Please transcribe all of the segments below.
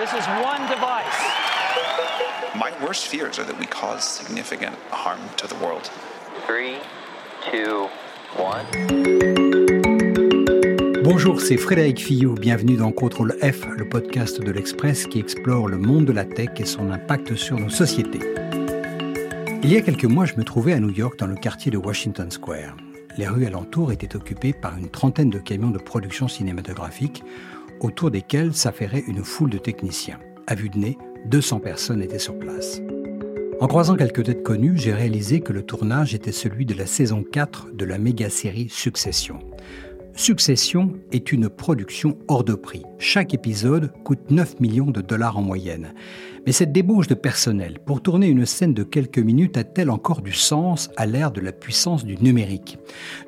This is one device. My worst fears are that we cause significant harm to the world. Three, two, one. Bonjour, c'est Frédéric Fillot. Bienvenue dans Contrôle F, le podcast de l'Express qui explore le monde de la tech et son impact sur nos sociétés. Il y a quelques mois, je me trouvais à New York dans le quartier de Washington Square. Les rues alentours étaient occupées par une trentaine de camions de production cinématographique autour desquels s'affairait une foule de techniciens. À vue de nez, 200 personnes étaient sur place. En croisant quelques têtes connues, j'ai réalisé que le tournage était celui de la saison 4 de la méga-série Succession. Succession est une production hors de prix. Chaque épisode coûte 9 millions de dollars en moyenne. Mais cette débauche de personnel pour tourner une scène de quelques minutes a-t-elle encore du sens à l'ère de la puissance du numérique?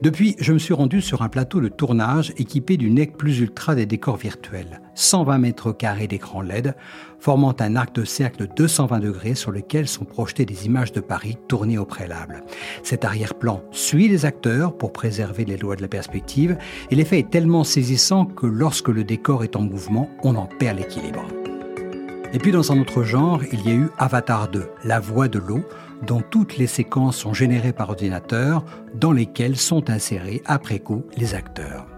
Depuis, je me suis rendu sur un plateau de tournage équipé du NEC Plus Ultra des décors virtuels. 120 mètres carrés d'écran LED, formant un arc de cercle de 220 degrés sur lequel sont projetées des images de Paris tournées au préalable. Cet arrière-plan suit les acteurs pour préserver les lois de la perspective et l'effet est tellement saisissant que lorsque le décor est en mouvement, on en perd l'équilibre. Et puis dans un autre genre, il y a eu Avatar 2, La voix de l'eau, dont toutes les séquences sont générées par ordinateur, dans lesquelles sont insérés après coup les acteurs.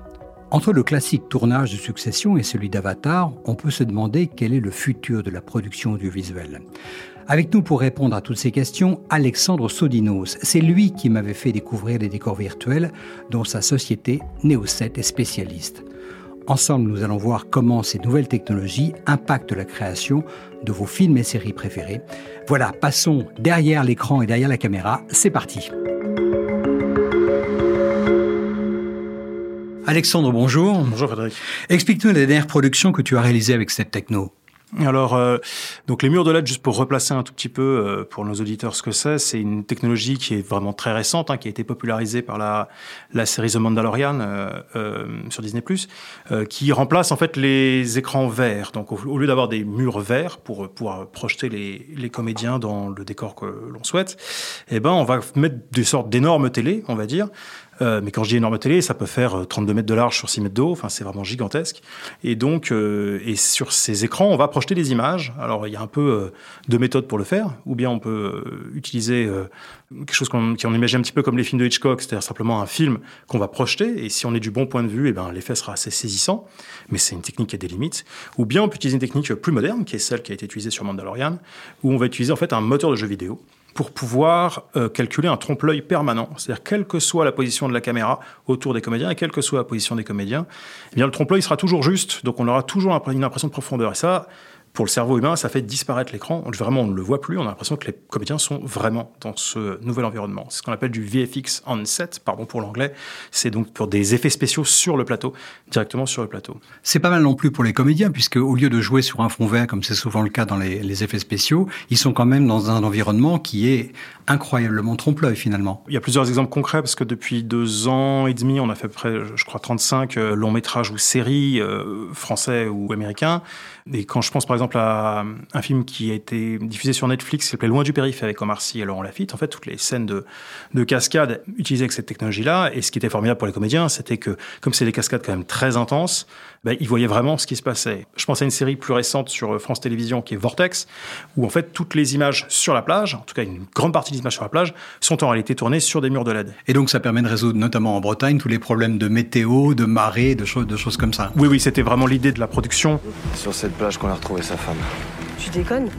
Entre le classique tournage de Succession et celui d'Avatar, on peut se demander quel est le futur de la production audiovisuelle. Avec nous pour répondre à toutes ces questions, Alexandre Sodinos. C'est lui qui m'avait fait découvrir les décors virtuels dont sa société Neoset est spécialiste. Ensemble, nous allons voir comment ces nouvelles technologies impactent la création de vos films et séries préférés. Voilà, passons derrière l'écran et derrière la caméra. C'est parti. Alexandre, bonjour. Bonjour Frédéric. Explique-nous la dernière production que tu as réalisée avec cette techno. Alors, euh, donc les murs de LED, juste pour replacer un tout petit peu euh, pour nos auditeurs ce que c'est, c'est une technologie qui est vraiment très récente, hein, qui a été popularisée par la, la série The Mandalorian euh, sur Disney+, qui remplace en fait les écrans verts. Donc, au, lieu d'avoir des murs verts pour pouvoir projeter les, les comédiens dans le décor que l'on souhaite, eh ben, on va mettre des sortes d'énormes télés, on va dire, euh, mais quand je dis énorme télé, ça peut faire 32 euh, mètres de large sur 6 mètres d'eau. Enfin, c'est vraiment gigantesque. Et donc, euh, et sur ces écrans, on va projeter des images. Alors, il y a un peu de méthodes pour le faire. Ou bien on peut utiliser quelque chose qu'on qui imagine un petit peu comme les films de Hitchcock, c'est-à-dire simplement un film qu'on va projeter. Et si on est du bon point de vue, eh ben, l'effet sera assez saisissant. Mais c'est une technique qui a des limites. Ou bien on peut utiliser une technique plus moderne, qui est celle qui a été utilisée sur Mandalorian, où on va utiliser en fait un moteur de jeu vidéo pour pouvoir euh, calculer un trompe-l'œil permanent. C'est-à-dire, quelle que soit la position de la caméra autour des comédiens et quelle que soit la position des comédiens, eh bien, le trompe-l'œil sera toujours juste. Donc, on aura toujours une impression de profondeur. Et ça, pour le cerveau humain, ça fait disparaître l'écran. Vraiment, on ne le voit plus. On a l'impression que les comédiens sont vraiment dans ce nouvel environnement. C'est ce qu'on appelle du VFX on set, pardon pour l'anglais. C'est donc pour des effets spéciaux sur le plateau, directement sur le plateau. C'est pas mal non plus pour les comédiens, puisque au lieu de jouer sur un fond vert, comme c'est souvent le cas dans les, les, effets spéciaux, ils sont quand même dans un environnement qui est incroyablement trompe-l'œil finalement. Il y a plusieurs exemples concrets, parce que depuis deux ans et demi, on a fait à peu près, je crois, 35 euh, longs métrages ou séries euh, français ou américains. Et quand je pense par exemple à un film qui a été diffusé sur Netflix qui s'appelait Loin du périph' avec Omar Sy et Laurent Lafitte. En fait, toutes les scènes de, de cascade utilisées avec cette technologie-là. Et ce qui était formidable pour les comédiens, c'était que, comme c'est des cascades quand même très intenses, ben, ils voyaient vraiment ce qui se passait. Je pense à une série plus récente sur France Télévisions qui est Vortex, où en fait toutes les images sur la plage, en tout cas une grande partie des images sur la plage, sont en réalité tournées sur des murs de LED. Et donc ça permet de résoudre notamment en Bretagne tous les problèmes de météo, de marée, de choses, de choses comme ça. Oui, oui, c'était vraiment l'idée de la production. Sur cette plage qu'on a retrouvé sa femme. Tu déconnes?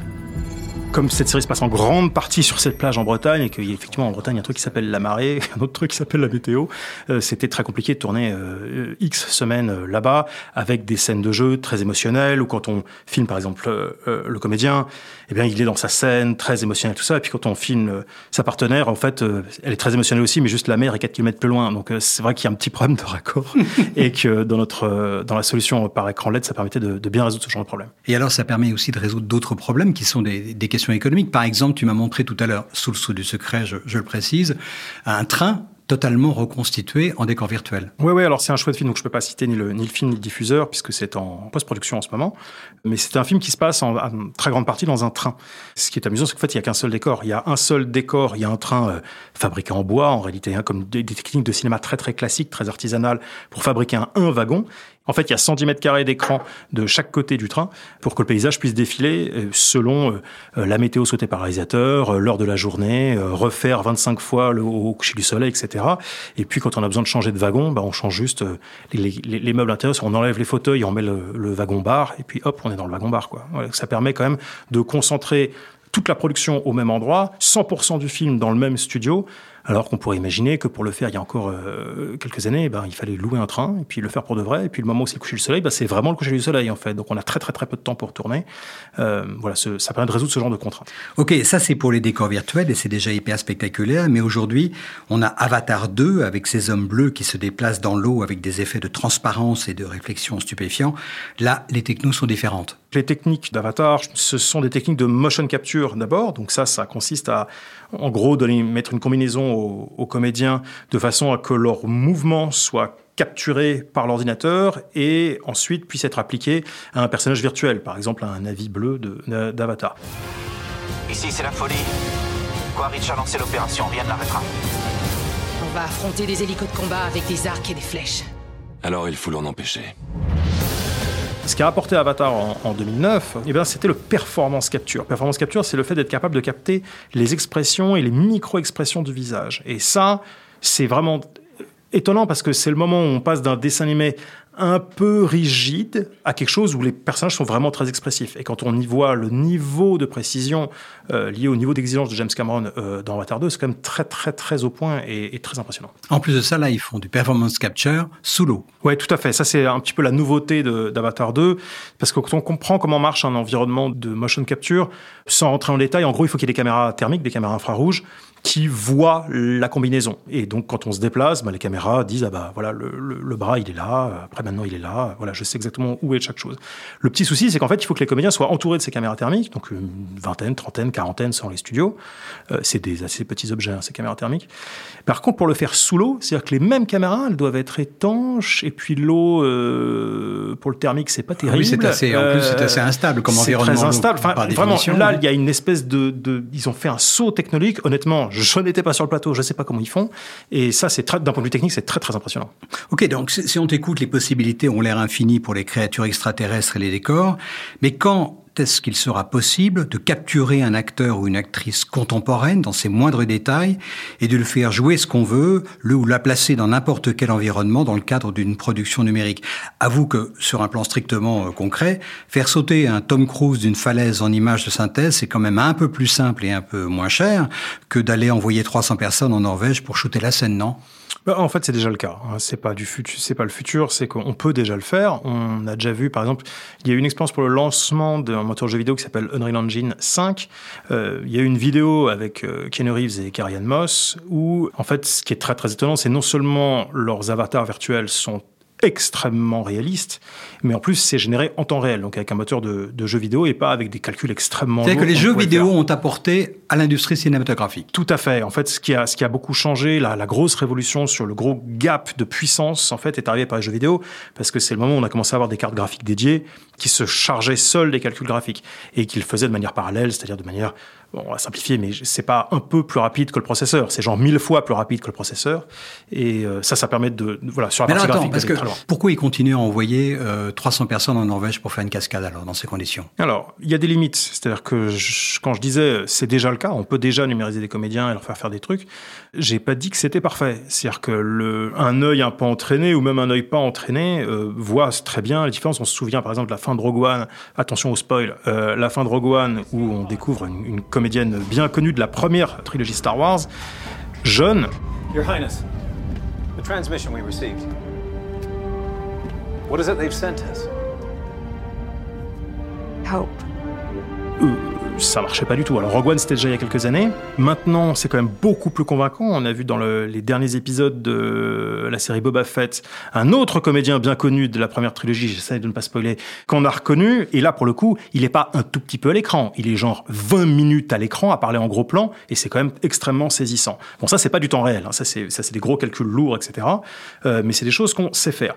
Comme cette série se passe en grande partie sur cette plage en Bretagne et qu'il y a effectivement en Bretagne un truc qui s'appelle la marée, un autre truc qui s'appelle la météo, euh, c'était très compliqué de tourner euh, X semaines euh, là-bas avec des scènes de jeu très émotionnelles ou quand on filme par exemple le comédien, eh bien il est dans sa scène très émotionnelle tout ça et puis quand on filme sa partenaire en fait elle est très émotionnelle aussi mais juste la mer est 4 km plus loin donc c'est vrai qu'il y a un petit problème de raccord et que dans notre dans la solution par écran LED ça permettait de, de, bien résoudre ce genre de problème. Et alors ça permet aussi de résoudre d'autres problèmes qui sont des, des questions économique. Par exemple, tu m'as montré tout à l'heure, sous le sceau du secret, je, je le précise, un train totalement reconstitué en décor virtuel. Oui, oui, alors c'est un chouette film, donc je ne peux pas citer ni le, ni le film ni le diffuseur, puisque c'est en post-production en ce moment. Mais c'est un film qui se passe en, très grande partie dans un train. Ce qui est amusant, c'est qu'en fait, il n'y a qu'un seul décor. Il y a un seul décor, il y a un train euh, fabriqué en bois, en réalité, hein, comme des, des, techniques de cinéma très très classiques, très artisanales, pour fabriquer un, un wagon. En fait, il y a 110 mètres carrés d'écran de chaque côté du train pour que le paysage puisse défiler euh, selon euh, euh, la météo souhaitée par le réalisateur, l'heure de la journée, refaire 25 fois le, au coucher du soleil, etc. Et puis, quand on a besoin de changer de wagon, bah, on change juste les, les, les meubles intérieurs, on enlève les fauteuils, on met le, wagon bar, et puis hop, on est dans le wagon bar. Ça permet quand même de concentrer toute la production au même endroit, 100% du film dans le même studio, alors qu'on pourrait imaginer que pour le faire il y a encore euh, quelques années, ben, il fallait louer un train et puis le faire pour de vrai. Et puis le moment où c'est le coucher du soleil, ben, c'est vraiment le coucher du soleil en fait. Donc on a très très très peu de temps pour tourner. Euh, voilà, ce, ça permet de résoudre ce genre de contraintes. Ok, ça c'est pour les décors virtuels et c'est déjà hyper spectaculaire. Mais aujourd'hui, on a Avatar 2 avec ces hommes bleus qui se déplacent dans l'eau avec des effets de transparence et de réflexion stupéfiants. Là, les technos sont différentes. Les techniques d'Avatar, ce sont des techniques de motion capture d'abord. Donc ça, ça consiste à en gros, de mettre une combinaison aux, comédiens de façon à que leur mouvement soit capturé par l'ordinateur et ensuite puisse être appliqué à un personnage virtuel, par exemple à un avis bleu d'Avatar. Ici, c'est la folie. Quaritch a lancé l'opération, rien ne l'arrêtera. On va affronter des hélicos de combat avec des arcs et des flèches. Alors il faut l'en empêcher. Ce qu'a apporté Avatar en, 2009, eh c'était le performance capture. Performance capture, c'est le fait d'être capable de capter les expressions et les micro-expressions du visage. Et ça, c'est vraiment étonnant parce que c'est le moment où on passe d'un dessin animé un peu rigide à quelque chose où les personnages sont vraiment très expressifs. Et quand on y voit le niveau de précision euh, lié au niveau d'exigence de James Cameron euh, dans Avatar 2, c'est quand même très très très au point et, très impressionnant. En plus de ça, là, ils font du performance capture sous l'eau. Oui, tout à fait. Ça, c'est un petit peu la nouveauté d'Avatar 2, parce que quand on comprend comment marche un environnement de motion capture, sans rentrer en détail, en gros, il faut qu'il y ait des caméras thermiques, des caméras infrarouges, qui voient la combinaison. Et donc, quand on se déplace, bah, les caméras disent ah bah voilà le, le, bras il est là, après maintenant il est là, voilà je sais exactement où est chaque chose. Le petit souci c'est qu'en fait il faut que les comédiens soient entourés de ces caméras thermiques, donc une vingtaine, trentaine, quarantaine sans les studios. Euh, c'est des assez petits objets hein, ces caméras thermiques. Par contre pour le faire sous l'eau, c'est-à-dire que les mêmes caméras elles doivent être étanches et puis l'eau euh, pour le thermique c'est pas terrible. Ah oui c'est assez, en plus c'est assez euh, instable comme environnement. C'est très instable. Enfin, vraiment là il y a une espèce de, de, ils ont fait un saut technologique. Honnêtement je n'étais pas sur le plateau, je ne sais pas comment ils font. Et ça, c'est d'un point de vue technique, c'est très très impressionnant. Ok, donc si on t'écoute, les possibilités ont l'air infinies pour les créatures extraterrestres et les décors. Mais quand est-ce qu'il sera possible de capturer un acteur ou une actrice contemporaine dans ses moindres détails et de le faire jouer ce qu'on veut, le ou la placer dans n'importe quel environnement dans le cadre d'une production numérique? Avoue que, sur un plan strictement euh, concret, faire sauter un Tom Cruise d'une falaise en image de synthèse, c'est quand même un peu plus simple et un peu moins cher que d'aller envoyer 300 personnes en Norvège pour shooter la scène, non? Bah, en fait, c'est déjà le cas. Hein. C'est pas du futur, c'est pas le futur, c'est qu'on peut déjà le faire. On a déjà vu, par exemple, il y a eu une expérience pour le lancement d'un moteur de jeu vidéo qui s'appelle Unreal Engine 5. Euh, il y a eu une vidéo avec euh, Keanu Reeves et Carrie Moss où, en fait, ce qui est très très étonnant, c'est non seulement leurs avatars virtuels sont extrêmement réaliste, mais en plus c'est généré en temps réel, donc avec un moteur de, de jeu vidéo et pas avec des calculs extrêmement C'est-à-dire que les jeux vidéo ont apporté à l'industrie cinématographique. Tout à fait. En fait, ce qui a, ce qui a beaucoup changé, la, la grosse révolution sur le gros gap de puissance, en fait, est arrivé par les jeux vidéo, parce que c'est le moment où on a commencé à avoir des cartes graphiques dédiées qui se chargeaient seules des calculs graphiques et qu'ils faisaient de manière parallèle, c'est-à-dire de manière on va simplifier, mais c'est pas un peu plus rapide que le processeur, c'est genre mille fois plus rapide que le processeur. Et euh, ça, ça permet de, voilà, sur la partie graphique, parce que pourquoi ils continuent à envoyer 300 euh, personnes en Norvège pour faire une cascade alors dans ces conditions? Alors, il y a des limites. C'est-à-dire que quand je disais c'est déjà le cas, on peut déjà numériser des comédiens et leur faire faire des trucs. J'ai pas dit que c'était parfait. C'est-à-dire que le, un œil un peu entraîné ou même un œil pas entraîné euh, voit très bien la différence. On se souvient par exemple de la fin de Rogue One. Attention au spoil. la fin de Rogue One où on découvre une, une comédienne bien connue de la première trilogie Star Wars, jeune. Your Highness, the transmission we received. What is it they've sent us? Hope. Euh, ça marchait pas du tout. Alors Rogue One c'était déjà il y a quelques années. Maintenant c'est quand même beaucoup plus convaincant. On a vu dans le, les derniers épisodes de la série Boba Fett un autre comédien bien connu de la première trilogie, j'essaie de ne pas spoiler, qu'on a reconnu. Et là pour le coup il est pas un tout petit peu à l'écran. Il est genre 20 minutes à l'écran à parler en gros plan et c'est quand même extrêmement saisissant. Bon ça c'est pas du temps réel. Hein. Ça c'est des gros calculs lourds etc. Euh, mais c'est des choses qu'on sait faire.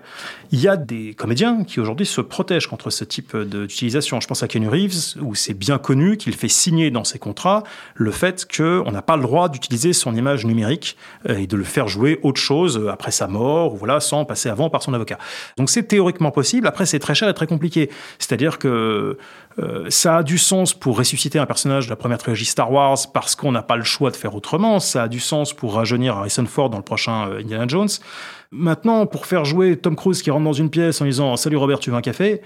Il y a des comédiens qui aujourd'hui se protègent contre ce type d'utilisation. Je pense à Kenny Reeves où c'est bien connu qu'il qu'il fait signer dans ses contrats le fait qu'on n'a pas le droit d'utiliser son image numérique euh, et de le faire jouer autre chose après sa mort, ou voilà, sans passer avant par son avocat. Donc c'est théoriquement possible. Après, c'est très cher et très compliqué. C'est-à-dire que euh, ça a du sens pour ressusciter un personnage de la première trilogie Star Wars parce qu'on n'a pas le choix de faire autrement. Ça a du sens pour rajeunir Harrison Ford dans le prochain euh, Indiana Jones. Maintenant, pour faire jouer Tom Cruise qui rentre dans une pièce en disant Salut Robert, tu veux un café?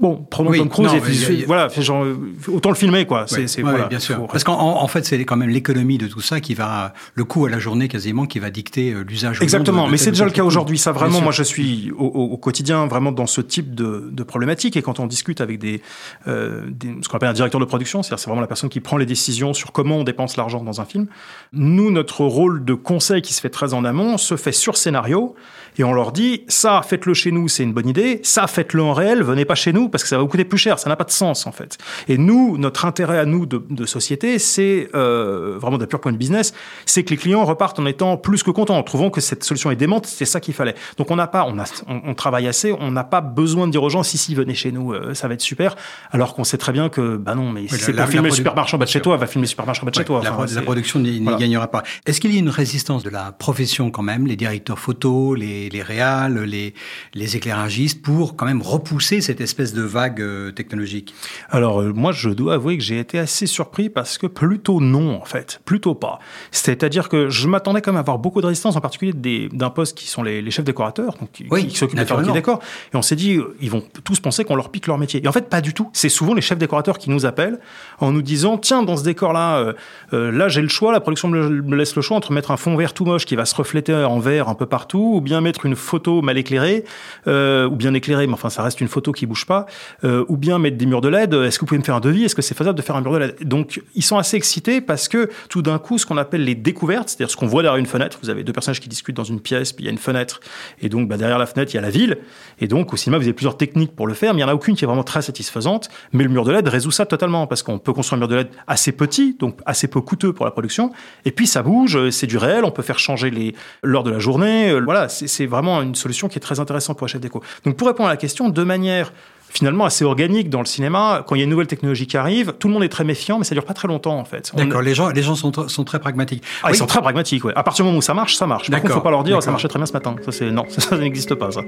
Bon, prenons Oui, Tom Cruise non, et puis, a- voilà, genre, autant le filmer quoi. C'est, Ouais, c'est- ouais, voilà, bien sûr. faut- Parce qu'en en fait, c'est quand même l'économie de tout ça qui va, le coût à la journée quasiment, qui va dicter euh, l'usage. Exactement, de- mais c'est déjà le cas aujourd'hui. Ça, vraiment, moi, je suis au, au- au quotidien vraiment dans ce type de, de problématique. Et quand on discute avec des, euh, des- ce qu'on appelle un directeur de production, c'est-à-dire c'est vraiment la personne qui prend les décisions sur comment on dépense l'argent dans un film. Nous, notre rôle de conseil qui se fait très en amont se fait sur scénario. Et on leur dit, ça, faites-le chez nous, c'est une bonne idée. Ça, faites-le en réel, venez pas chez nous parce que ça va vous coûter plus cher. Ça n'a pas de sens, en fait. Et nous, notre intérêt à nous de, de société, c'est euh, vraiment d'un pur point de business, c'est que les clients repartent en étant plus que contents, en trouvant que cette solution est démente. C'est ça qu'il fallait. Donc on n'a pas, on, a, on, on travaille assez, on n'a pas besoin de dire aux gens, si, si, venez chez nous, euh, ça va être super. Alors qu'on sait très bien que, bah non, mais si la- c'est pour filmer le supermarché en bas de chez toi, va filmer le supermarché en bas de chez toi. la, Enfin, production n'y voilà. gagnera pas. Est-ce qu'il y a une résistance de la profession quand même, les directeurs photo, les, les réals, les, les éclairagistes, pour quand même repousser cette espèce de vague euh, technologique Alors euh, moi, je dois avouer que j'ai été assez surpris parce que plutôt non, en fait, plutôt pas. C'est-à-dire que je m'attendais quand même à avoir beaucoup de résistance, en particulier des- d'un poste qui sont les, les chefs décorateurs, donc qui, Oui, qui s'occupent de faire le naturellement. décor. Et on s'est dit, euh, ils vont tous penser qu'on leur pique leur métier. Et en fait, pas du tout. C'est souvent les chefs décorateurs qui nous appellent en nous disant, tiens, dans ce décor-là, euh, euh, là j'ai le choix, la production me, me laisse le choix entre mettre un fond vert tout moche qui va se refléter en vert un peu partout, ou bien mettre une photo mal éclairée, euh, ou bien éclairée, mais enfin ça reste une photo qui bouge pas, euh, ou bien mettre des murs de LED. Est-ce que vous pouvez me faire un devis? Est-ce que c'est faisable de faire un mur de LED? Donc ils sont assez excités parce que tout d'un coup, ce qu'on appelle les découvertes, c'est-à-dire ce qu'on voit derrière une fenêtre, vous avez deux personnages qui discutent dans une pièce, puis il y a une fenêtre, et donc bah, derrière la fenêtre il y a la ville, et donc au cinéma vous avez plusieurs techniques pour le faire, mais il y en a aucune qui est vraiment très satisfaisante. Mais le mur de LED résout ça totalement parce qu'on peut construire un mur de LED assez petit, donc assez peu coûteux pour la production, et puis ça bouge, c'est du réel, on peut faire changer les l'heure de la journée. euh, Voilà, c'est vraiment une solution qui est très intéressante pour chef déco. Donc pour répondre à la question, de manière finalement assez organique dans le cinéma, quand il y a une nouvelle technologie qui arrive, tout le monde est très méfiant, mais ça dure pas très longtemps en fait. On- D'accord, les gens, les gens sont, sont très pragmatiques. Ah, ils Oui, sont très pragmatiques, ouais. À partir du moment où ça marche, ça marche. Par contre, D'accord, faut pas leur dire, ça marchait très bien ce matin. Ça, c'est, non, ça, n'existe pas, ça.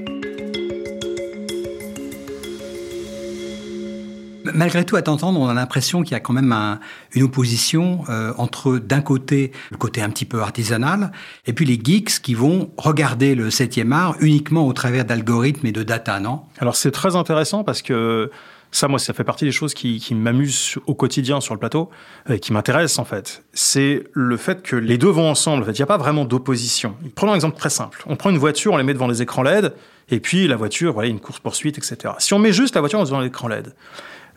Malgré tout, à t'entendre, on a l'impression qu'il y a quand même un- une opposition euh, entre, d'un côté, le côté un petit peu artisanal, et puis les geeks qui vont regarder le septième art uniquement au travers d'algorithmes et de data, non? Alors, c'est très intéressant parce que ça, moi, ça fait partie des choses qui, qui m'amusent au quotidien sur le plateau, et qui m'intéressent en fait. C'est le fait que les deux vont ensemble. En fait, il n'y a pas vraiment d'opposition. Prenons un exemple très simple. On prend une voiture, on les met devant les écrans LED, et puis la voiture, voilà, une course-poursuite, etc. Si on met juste la voiture devant l'écran LED,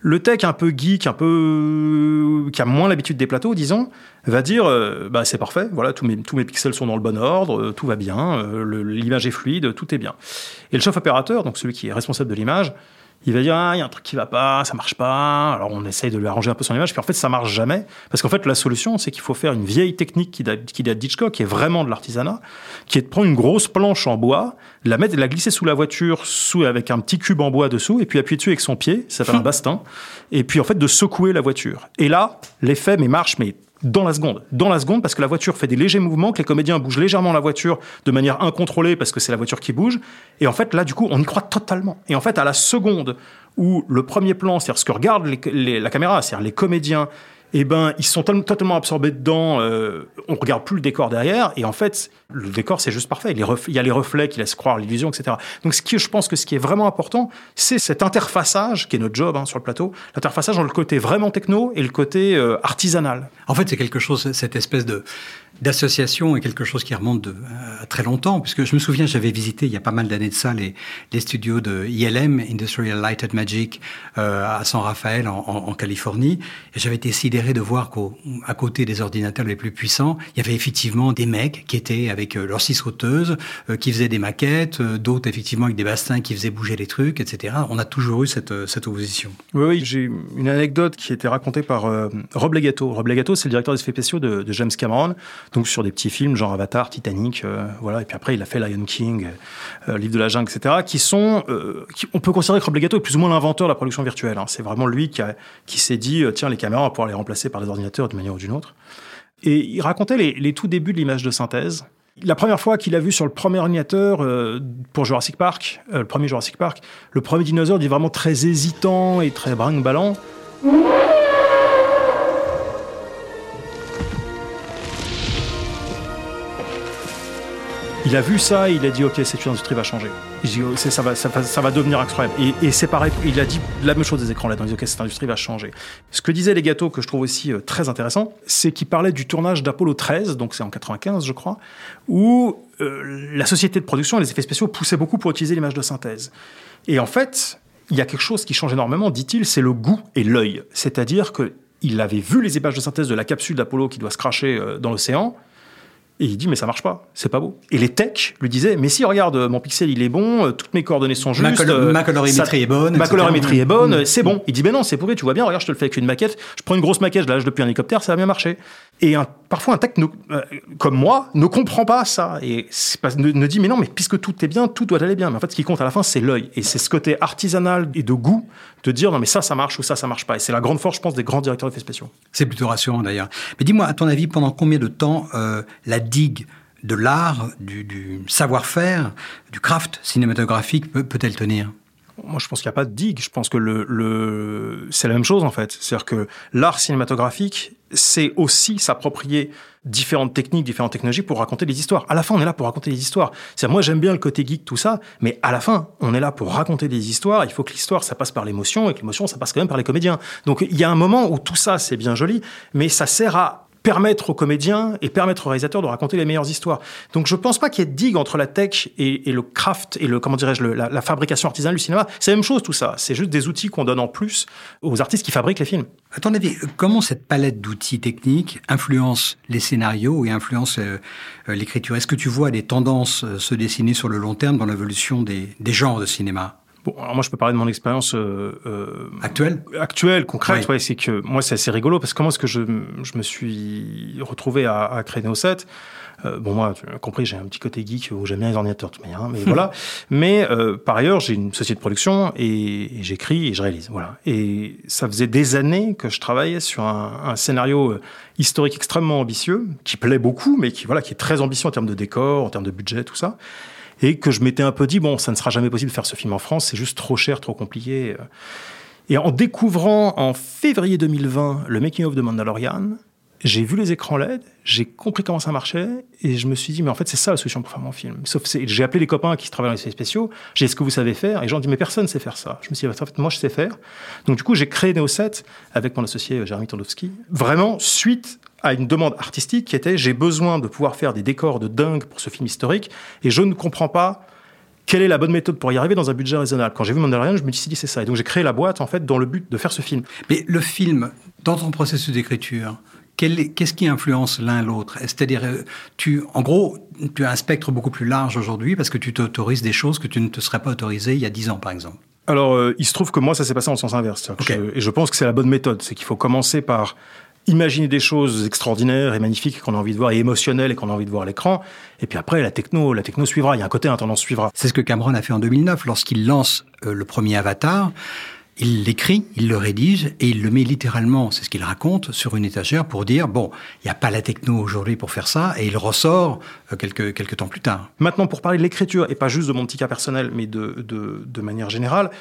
le tech un peu geek, un peu qui a moins l'habitude des plateaux, disons, va dire euh, bah c'est parfait, voilà tous mes pixels sont dans le bon ordre, euh, tout va bien, euh, l'image est fluide, tout est bien. Et le chef opérateur, donc celui qui est responsable de l'image, il va dire ah il y a un truc qui va pas, ça marche pas. Alors on essaye de lui arranger un peu son image, puis en fait ça marche jamais parce qu'en fait la solution c'est qu'il faut faire une vieille technique qui date, qui date d'Hitchcock, qui est vraiment de l'artisanat, qui est de prendre une grosse planche en bois, la mettre, la glisser sous la voiture, sous avec un petit cube en bois dessous, et puis appuyer dessus avec son pied, ça s'appelle un bastin, et puis en fait de secouer la voiture. Et là l'effet mais marche mais dans la seconde. Dans la seconde, parce que la voiture fait des légers mouvements, que les comédiens bougent légèrement la voiture de manière incontrôlée, parce que c'est la voiture qui bouge. Et en fait, là, du coup, on y croit totalement. Et en fait, à la seconde où le premier plan, c'est-à-dire ce que regarde les- les- la caméra, c'est-à-dire les comédiens, eh ben, ils sont totalement absorbés dedans, euh, on regarde plus le décor derrière, et en fait, le décor, c'est juste parfait. Il y a les reflets qui laissent croire l'illusion, etc. Donc, ce qui, je pense que ce qui est vraiment important, c'est cet interfaçage, qui est notre job hein, sur le plateau, l'interfaçage entre le côté vraiment techno et le côté euh, artisanal. En fait, c'est quelque chose, cette espèce de d'association est quelque chose qui remonte de euh, très longtemps, puisque je me souviens, j'avais visité il y a pas mal d'années de ça les, studios de ILM, Industrial Lighted Magic, euh, à San Rafael, en, Californie, et j'avais été sidéré de voir qu'à côté des ordinateurs les plus puissants, il y avait effectivement des mecs qui étaient avec euh, leurs six sauteuses, qui faisaient des maquettes, d'autres effectivement avec des bastins qui faisaient bouger les trucs, etc. On a toujours eu cette, cette opposition. Oui, oui j'ai une anecdote qui a été racontée par Rob Legato. Rob Legato, c'est le directeur des effets spéciaux de, James Cameron, donc sur des petits films genre Avatar, Titanic, voilà. Et puis après, il a fait Lion King, Livre de la jungle, etc. Qui sont, qui, on peut considérer que Rob est plus ou moins l'inventeur de la production virtuelle. Hein. C'est vraiment lui qui, qui s'est dit, tiens, les caméras, on va pouvoir les remplacer par des ordinateurs d'une manière ou d'une autre. Et il racontait les, les tout débuts de l'image de synthèse. La première fois qu'il a vu sur le premier ordinateur euh, pour Jurassic Park, euh, le premier Jurassic Park, le premier dinosaure est vraiment très hésitant et très brinque-ballant. Il a vu ça il a dit ok cette industrie va changer. Dit, oh, ça, va, ça, va, devenir incroyable. Et, et c'est pareil, il a dit la même chose des écrans là. Il dit ok cette industrie va changer. Ce que disaient les gâteaux que je trouve aussi euh, très intéressant, c'est qu'il parlait du tournage d'Apollo 13, donc c'est en 95 je crois, où euh, la société de production et les effets spéciaux poussaient beaucoup pour utiliser l'image de synthèse. Et en fait, il y a quelque chose qui change énormément, dit-il, c'est le goût et l'œil. C'est-à-dire que il avait vu les images de synthèse de la capsule d'Apollo qui doit se cracher euh, dans l'océan. Et il dit, mais ça marche pas, c'est pas beau. Et les techs lui disaient, mais si, regarde, mon pixel, il est bon, euh, toutes mes coordonnées sont justes. Ma, ma colorimétrie est bonne. Ma colorimétrie est bonne, c'est bon. Il dit, mais non, c'est pourri, tu vois bien, regarde, je te le fais avec une maquette. Je prends une grosse maquette, je la lâche depuis un hélicoptère, ça va bien marcher. Et parfois, un tech euh, comme moi ne comprend pas ça. Et ne, dit, mais non, mais puisque tout est bien, tout doit aller bien. Mais en fait, ce qui compte à la fin, c'est l'œil. Et c'est ce côté artisanal et de goût de dire, non, mais ça, ça marche ou ça, ça marche pas. Et c'est la grande force, je pense, des grands directeurs d'effets spéciaux. C'est plutôt rassurant d'ailleurs. Mais dis-moi, à ton avis, pendant combien de temps euh, la digue de l'art, du, savoir-faire, du craft cinématographique peut-elle tenir? Moi, je pense qu'il n'y a pas de digue. Je pense que le, c'est la même chose, en fait. C'est-à-dire que l'art cinématographique, c'est aussi s'approprier différentes techniques, différentes technologies pour raconter des histoires. À la fin, on est là pour raconter des histoires. C'est moi, j'aime bien le côté geek, tout ça, mais à la fin, on est là pour raconter des histoires. Il faut que l'histoire, ça passe par l'émotion, et que l'émotion, ça passe quand même par les comédiens. Donc, il y a un moment où tout ça, c'est bien joli, mais ça sert à permettre aux comédiens et permettre aux réalisateurs de raconter les meilleures histoires. Donc je pense pas qu'il y ait de digue entre la tech et, le craft et le comment dirais-je la, fabrication artisanale du cinéma. C'est la même chose tout ça. C'est juste des outils qu'on donne en plus aux artistes qui fabriquent les films. À ton avis, comment cette palette d'outils techniques influence les scénarios et influence euh, euh, l'écriture? Est-ce que tu vois des tendances euh, se dessiner sur le long terme dans l'évolution des genres de cinéma? Bon, alors moi, je peux parler de mon expérience euh, euh actuelle, actuelle, concrète. Ouais, c'est que moi, c'est assez rigolo parce que comment est-ce que je, je me suis retrouvé à, à créer Neo 7 euh, bon, moi, tu as compris, j'ai un petit côté geek où j'aime bien les ordinateurs, de manière, hein, mais voilà. Mais euh, par ailleurs, j'ai une société de production et, et j'écris et je réalise. Voilà. Et ça faisait des années que je travaillais sur un, un, scénario euh, historique extrêmement ambitieux, qui plaît beaucoup, mais qui voilà, qui est très ambitieux en termes de décor, en termes de budget, tout ça et que je m'étais un peu dit bon, ça ne sera jamais possible de faire ce film en France, c'est juste trop cher, trop compliqué. Et en découvrant en février 2020 le making of de Mandalorian, j'ai vu les écrans LED, j'ai compris comment ça marchait, et je me suis dit, mais en fait, c'est ça la solution pour faire mon film. Sauf j'ai appelé les copains qui travaillent dans les effets spéciaux, j'ai dit, ce que vous savez faire, et ont dit, mais personne ne sait faire ça. Je me suis dit, en fait, moi, je sais faire. Donc, du coup, j'ai créé Neo 7 avec mon associé euh, Jérémy Tondowski, vraiment suite à une demande artistique qui était j'ai besoin de pouvoir faire des décors de dingue pour ce film historique et je ne comprends pas quelle est la bonne méthode pour y arriver dans un budget raisonnable. Quand j'ai vu Mandalorian, je me suis dit c'est ça. Et donc j'ai créé la boîte en fait dans le but de faire ce film. Mais le film, dans ton processus d'écriture, qu'est-ce qui influence l'un l'autre? C'est-à-dire, euh, tu, en gros, tu as un spectre beaucoup plus large aujourd'hui parce que tu t'autorises des choses que tu ne te serais pas autorisé il y a dix ans, par exemple. Alors, euh, il se trouve que moi, ça s'est passé en sens inverse. et je pense que c'est la bonne méthode. C'est qu'il faut commencer par imaginer des choses extraordinaires et magnifiques qu'on a envie de voir et émotionnelles et qu'on a envie de voir à l'écran. Et puis après, la techno, la techno suivra. Il y a un côté, un tendance suivra. C'est ce que Cameron a fait en 2009 lorsqu'il lance euh, le premier Avatar. Il l'écrit, il le rédige et il le met littéralement, c'est ce qu'il raconte, sur une étagère pour dire bon, il n'y a pas la techno aujourd'hui pour faire ça et il ressort euh, quelques, quelques temps plus tard. Maintenant, pour parler de l'écriture et pas juste de mon petit cas personnel, mais de, de, manière générale,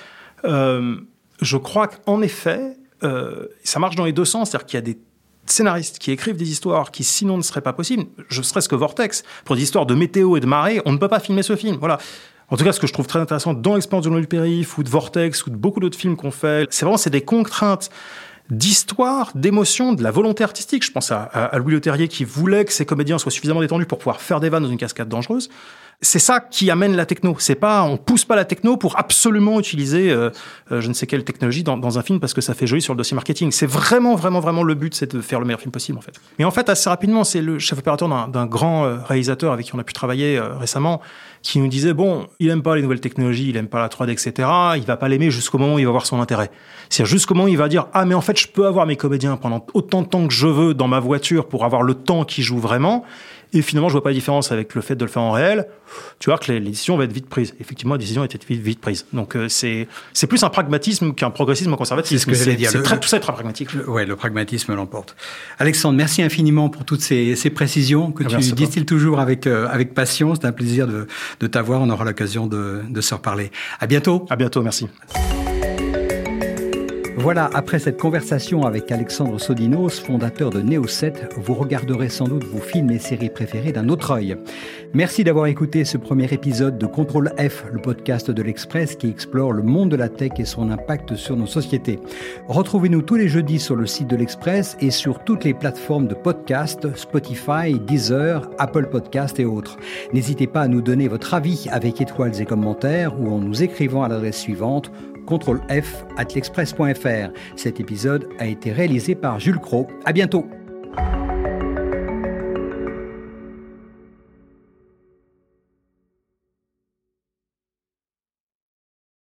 euh, je crois qu'en effet, euh, ça marche dans les deux sens, c'est-à-dire qu'il y a des scénaristes qui écrivent des histoires qui sinon ne seraient pas possibles, je serais-ce que Vortex, pour des histoires de météo et de marée, on ne peut pas filmer ce film. Voilà. En tout cas, ce que je trouve très intéressant dans l'expérience de Périph' ou de Vortex ou de beaucoup d'autres films qu'on fait, c'est vraiment c'est des contraintes d'histoire, d'émotion, de la volonté artistique. Je pense à, à, Louis Leterrier qui voulait que ses comédiens soient suffisamment détendus pour pouvoir faire des vannes dans une cascade dangereuse. C'est ça qui amène la techno. C'est pas, on pousse pas la techno pour absolument utiliser euh, euh, je ne sais quelle technologie dans, dans, un film parce que ça fait joli sur le dossier marketing. C'est vraiment, vraiment, vraiment le but, c'est de faire le meilleur film possible en fait. Mais en fait, assez rapidement, c'est le chef opérateur d'un grand euh, réalisateur avec qui on a pu travailler récemment qui nous disait bon, il aime pas les nouvelles technologies, il aime pas la 3D, etc. Il va pas l'aimer jusqu'au moment où il va voir son intérêt. C'est jusqu'au moment où il va dire ah mais en fait je peux avoir mes comédiens pendant autant de temps que je veux dans ma voiture pour avoir le temps qui joue vraiment. Et finalement, je vois pas la différence avec le fait de le faire en réel. Tu vois que les, décisions vont être vite prises. Effectivement, la décision était vite, vite prise. Donc, euh, c'est, c'est plus un pragmatisme qu'un progressisme conservatisme. C'est ce que dire. C'est très, tout ça est très pragmatique. Oui, le pragmatisme l'emporte. Alexandre, merci infiniment pour toutes ces, ces précisions que ah, tu distilles toujours avec, euh, avec passion. C'est un plaisir de, de t'avoir. On aura l'occasion de, de se reparler. À bientôt. À bientôt. Merci. Voilà, après cette conversation avec Alexandre Sodinos, fondateur de Neo7, vous regarderez sans doute vos films et séries préférés d'un autre œil. Merci d'avoir écouté ce premier épisode de Contrôle F, le podcast de l'Express qui explore le monde de la tech et son impact sur nos sociétés. Retrouvez-nous tous les jeudis sur le site de l'Express et sur toutes les plateformes de podcast, Spotify, Deezer, Apple Podcast et autres. N'hésitez pas à nous donner votre avis avec étoiles et commentaires ou en nous écrivant à l'adresse suivante Contrôle F atlexpress.fr. Cet épisode a été réalisé par Jules Cro. À bientôt.